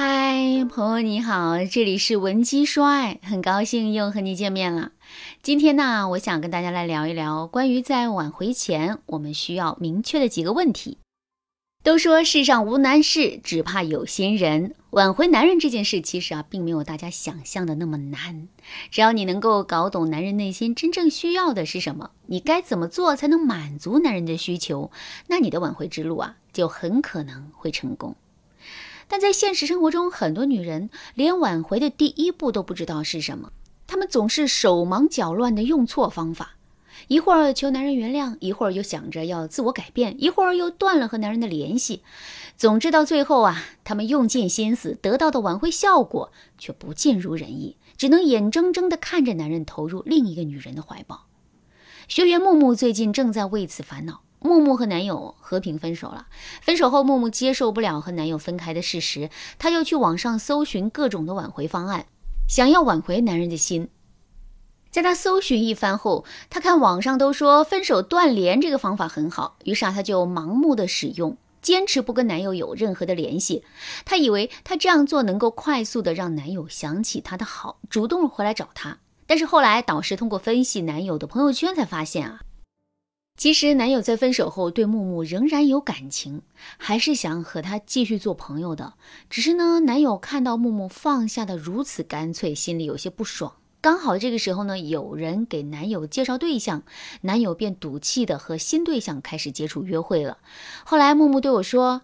嗨，朋友你好，这里是文姬说爱，很高兴又和你见面了。今天呢，我想跟大家来聊一聊关于在挽回前我们需要明确的几个问题。都说世上无难事，只怕有心人。挽回男人这件事，其实啊，并没有大家想象的那么难。只要你能够搞懂男人内心真正需要的是什么，你该怎么做才能满足男人的需求，那你的挽回之路啊，就很可能会成功。但在现实生活中，很多女人连挽回的第一步都不知道是什么，她们总是手忙脚乱的用错方法，一会儿求男人原谅，一会儿又想着要自我改变，一会儿又断了和男人的联系。总之到最后啊，她们用尽心思得到的挽回效果却不尽如人意，只能眼睁睁地看着男人投入另一个女人的怀抱。学员木木最近正在为此烦恼。木木和男友和平分手了。分手后，木木接受不了和男友分开的事实，她又去网上搜寻各种的挽回方案，想要挽回男人的心。在她搜寻一番后，她看网上都说分手断联这个方法很好，于是啊，她就盲目的使用，坚持不跟男友有任何的联系。她以为她这样做能够快速的让男友想起她的好，主动回来找她。但是后来，导师通过分析男友的朋友圈才发现啊。其实，男友在分手后对木木仍然有感情，还是想和她继续做朋友的。只是呢，男友看到木木放下的如此干脆，心里有些不爽。刚好这个时候呢，有人给男友介绍对象，男友便赌气的和新对象开始接触约会了。后来，木木对我说：“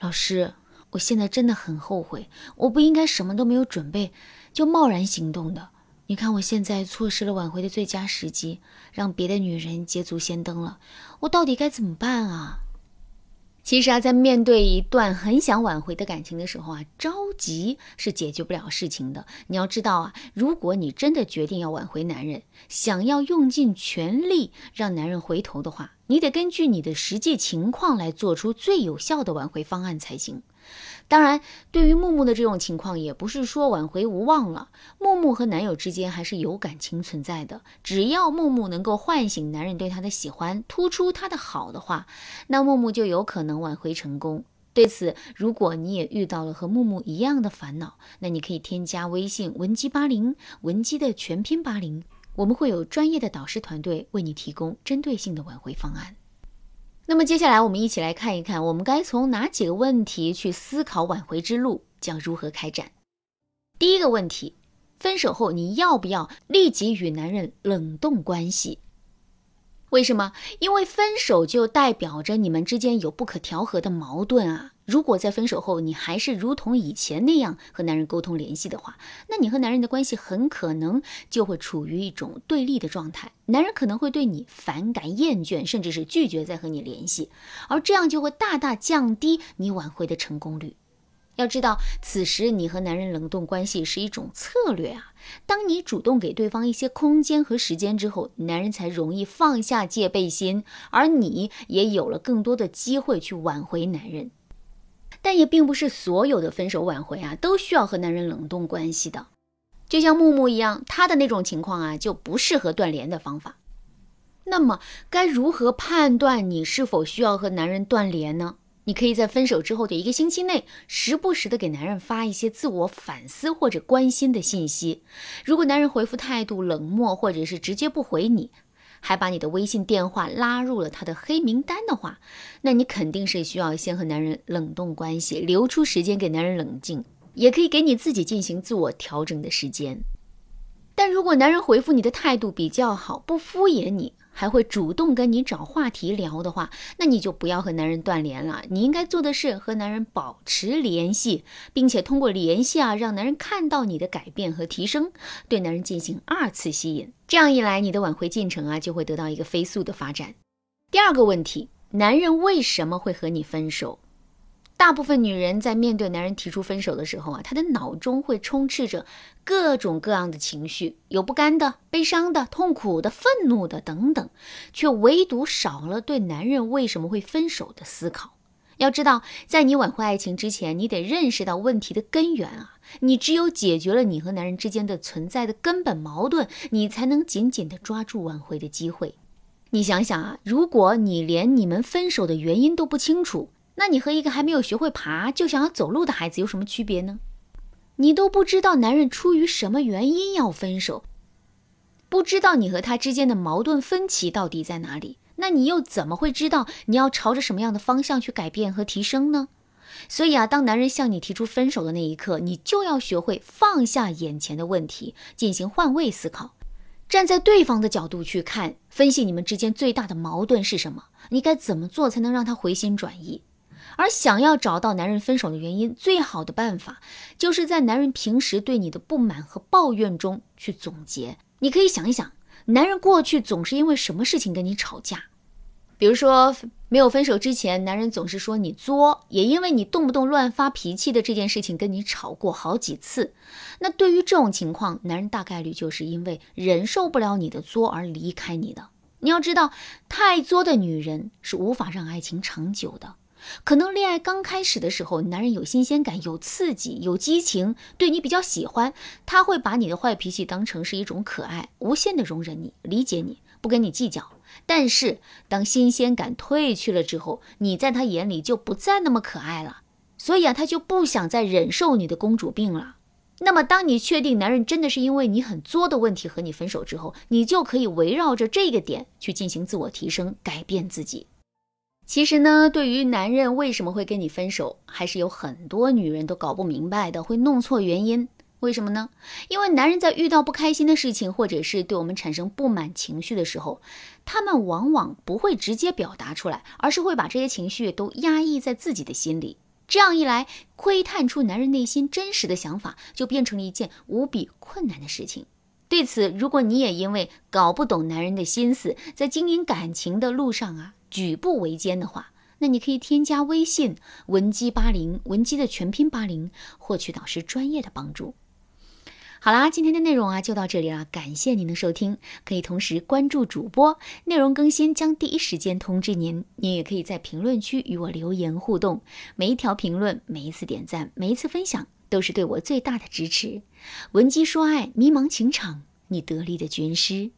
老师，我现在真的很后悔，我不应该什么都没有准备就贸然行动的。”你看，我现在错失了挽回的最佳时机，让别的女人捷足先登了，我到底该怎么办啊？其实啊，在面对一段很想挽回的感情的时候啊，着急是解决不了事情的。你要知道啊，如果你真的决定要挽回男人，想要用尽全力让男人回头的话，你得根据你的实际情况来做出最有效的挽回方案才行。当然，对于木木的这种情况，也不是说挽回无望了。木木和男友之间还是有感情存在的。只要木木能够唤醒男人对她的喜欢，突出她的好的话，那木木就有可能挽回成功。对此，如果你也遇到了和木木一样的烦恼，那你可以添加微信文姬八零，文姬的全拼八零，我们会有专业的导师团队为你提供针对性的挽回方案。那么接下来，我们一起来看一看，我们该从哪几个问题去思考挽回之路将如何开展。第一个问题，分手后你要不要立即与男人冷冻关系？为什么？因为分手就代表着你们之间有不可调和的矛盾啊！如果在分手后你还是如同以前那样和男人沟通联系的话，那你和男人的关系很可能就会处于一种对立的状态。男人可能会对你反感、厌倦，甚至是拒绝再和你联系，而这样就会大大降低你挽回的成功率。要知道，此时你和男人冷冻关系是一种策略啊。当你主动给对方一些空间和时间之后，男人才容易放下戒备心，而你也有了更多的机会去挽回男人。但也并不是所有的分手挽回啊，都需要和男人冷冻关系的。就像木木一样，他的那种情况啊，就不适合断联的方法。那么，该如何判断你是否需要和男人断联呢？你可以在分手之后的一个星期内，时不时的给男人发一些自我反思或者关心的信息。如果男人回复态度冷漠，或者是直接不回你，还把你的微信电话拉入了他的黑名单的话，那你肯定是需要先和男人冷冻关系，留出时间给男人冷静，也可以给你自己进行自我调整的时间。但如果男人回复你的态度比较好，不敷衍你。还会主动跟你找话题聊的话，那你就不要和男人断联了。你应该做的是和男人保持联系，并且通过联系啊，让男人看到你的改变和提升，对男人进行二次吸引。这样一来，你的挽回进程啊，就会得到一个飞速的发展。第二个问题，男人为什么会和你分手？大部分女人在面对男人提出分手的时候啊，她的脑中会充斥着各种各样的情绪，有不甘的、悲伤的、痛苦的、愤怒的等等，却唯独少了对男人为什么会分手的思考。要知道，在你挽回爱情之前，你得认识到问题的根源啊！你只有解决了你和男人之间的存在的根本矛盾，你才能紧紧地抓住挽回的机会。你想想啊，如果你连你们分手的原因都不清楚，那你和一个还没有学会爬就想要走路的孩子有什么区别呢？你都不知道男人出于什么原因要分手，不知道你和他之间的矛盾分歧到底在哪里，那你又怎么会知道你要朝着什么样的方向去改变和提升呢？所以啊，当男人向你提出分手的那一刻，你就要学会放下眼前的问题，进行换位思考，站在对方的角度去看，分析你们之间最大的矛盾是什么，你该怎么做才能让他回心转意。而想要找到男人分手的原因，最好的办法就是在男人平时对你的不满和抱怨中去总结。你可以想一想，男人过去总是因为什么事情跟你吵架？比如说，没有分手之前，男人总是说你作，也因为你动不动乱发脾气的这件事情跟你吵过好几次。那对于这种情况，男人大概率就是因为忍受不了你的作而离开你的。你要知道，太作的女人是无法让爱情长久的。可能恋爱刚开始的时候，男人有新鲜感、有刺激、有激情，对你比较喜欢，他会把你的坏脾气当成是一种可爱，无限的容忍你、理解你，不跟你计较。但是当新鲜感褪去了之后，你在他眼里就不再那么可爱了，所以啊，他就不想再忍受你的公主病了。那么，当你确定男人真的是因为你很作的问题和你分手之后，你就可以围绕着这个点去进行自我提升，改变自己。其实呢，对于男人为什么会跟你分手，还是有很多女人都搞不明白的，会弄错原因。为什么呢？因为男人在遇到不开心的事情，或者是对我们产生不满情绪的时候，他们往往不会直接表达出来，而是会把这些情绪都压抑在自己的心里。这样一来，窥探出男人内心真实的想法，就变成了一件无比困难的事情。对此，如果你也因为搞不懂男人的心思，在经营感情的路上啊。举步维艰的话，那你可以添加微信文姬八零，文姬的全拼八零，获取导师专业的帮助。好啦，今天的内容啊就到这里了，感谢您的收听。可以同时关注主播，内容更新将第一时间通知您。您也可以在评论区与我留言互动，每一条评论、每一次点赞、每一次分享，都是对我最大的支持。文姬说爱，迷茫情场，你得力的军师。